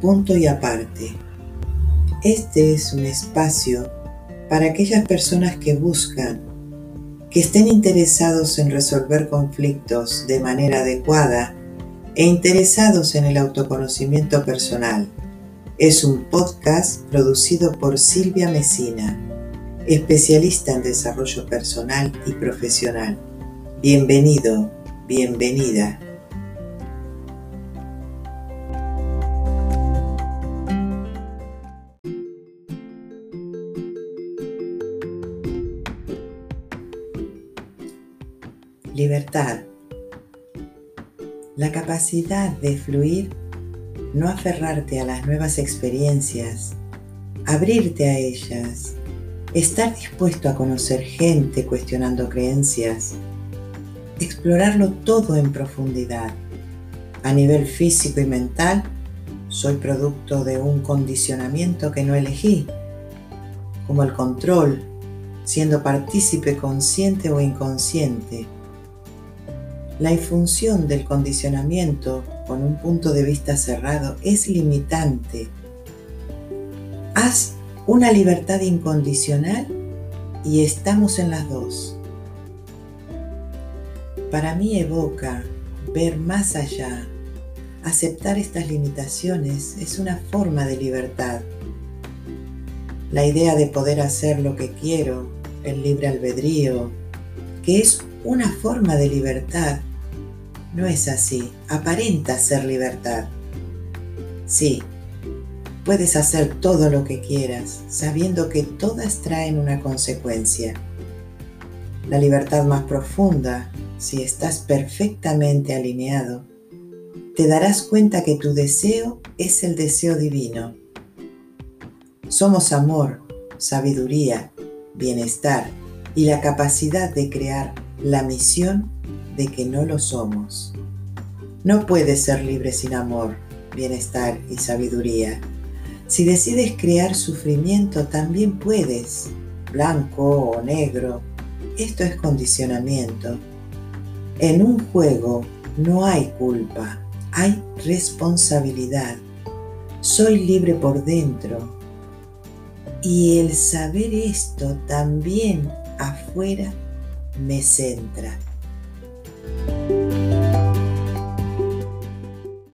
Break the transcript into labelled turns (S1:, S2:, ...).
S1: punto y aparte. Este es un espacio para aquellas personas que buscan, que estén interesados en resolver conflictos de manera adecuada e interesados en el autoconocimiento personal. Es un podcast producido por Silvia Mesina, especialista en desarrollo personal y profesional. Bienvenido, bienvenida. Libertad. La capacidad de fluir, no aferrarte a las nuevas experiencias, abrirte a ellas, estar dispuesto a conocer gente cuestionando creencias, explorarlo todo en profundidad. A nivel físico y mental, soy producto de un condicionamiento que no elegí, como el control, siendo partícipe consciente o inconsciente la función del condicionamiento con un punto de vista cerrado es limitante. Haz una libertad incondicional y estamos en las dos. Para mí evoca ver más allá. Aceptar estas limitaciones es una forma de libertad. La idea de poder hacer lo que quiero, el libre albedrío, que es una forma de libertad, no es así, aparenta ser libertad. Sí, puedes hacer todo lo que quieras, sabiendo que todas traen una consecuencia. La libertad más profunda, si estás perfectamente alineado, te darás cuenta que tu deseo es el deseo divino. Somos amor, sabiduría, bienestar y la capacidad de crear la misión de que no lo somos. No puedes ser libre sin amor, bienestar y sabiduría. Si decides crear sufrimiento, también puedes, blanco o negro. Esto es condicionamiento. En un juego no hay culpa, hay responsabilidad. Soy libre por dentro. Y el saber esto también afuera me centra